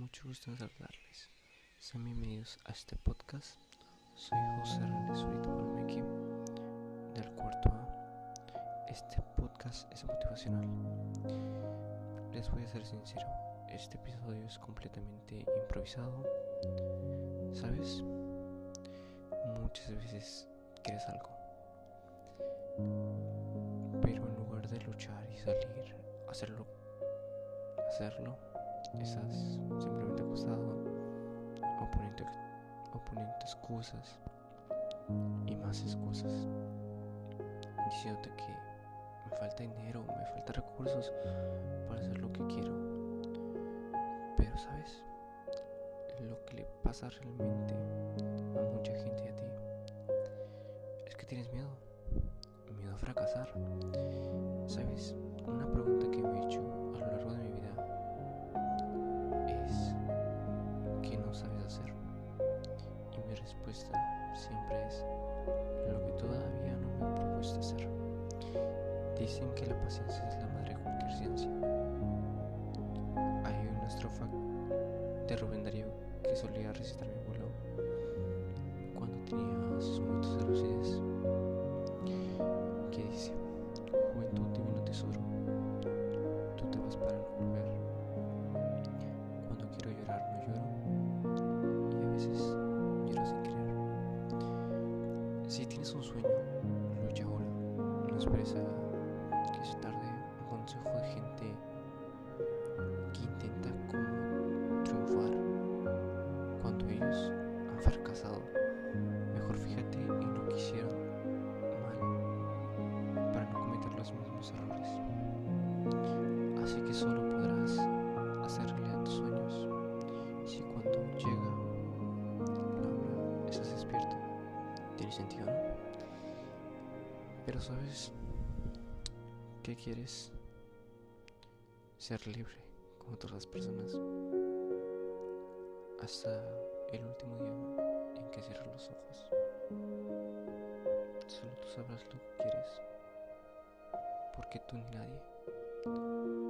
mucho gusto en saludarles. Sean bienvenidos a este podcast. Soy José René Zurito Palmequi, del cuarto A. Este podcast es motivacional. Les voy a ser sincero, este episodio es completamente improvisado. ¿Sabes? Muchas veces quieres algo. Pero en lugar de luchar y salir, hacerlo, hacerlo, estás simplemente acostado o poniendo, o excusas y más excusas, diciéndote que me falta dinero, me falta recursos para hacer lo que quiero. Pero sabes, lo que le pasa realmente a mucha gente y a ti es que tienes miedo, miedo a fracasar. Sabes, una pregunta que me he hecho no sabes hacer? Y mi respuesta siempre es lo que todavía no me he propuesto hacer. Dicen que la paciencia es la madre de cualquier ciencia. Hay una estrofa de Rubén Darío que solía recitar mi abuelo cuando tenía sus momentos de lucidez, Si tienes un sueño, lucha ahora, no esperes a que se tarde un consejo de gente que intenta como triunfar cuando ellos han fracasado. ¿Tiene sentido, no? Pero sabes qué quieres? Ser libre como todas las personas hasta el último día en que cierres los ojos. Solo tú sabrás lo que quieres, porque tú ni nadie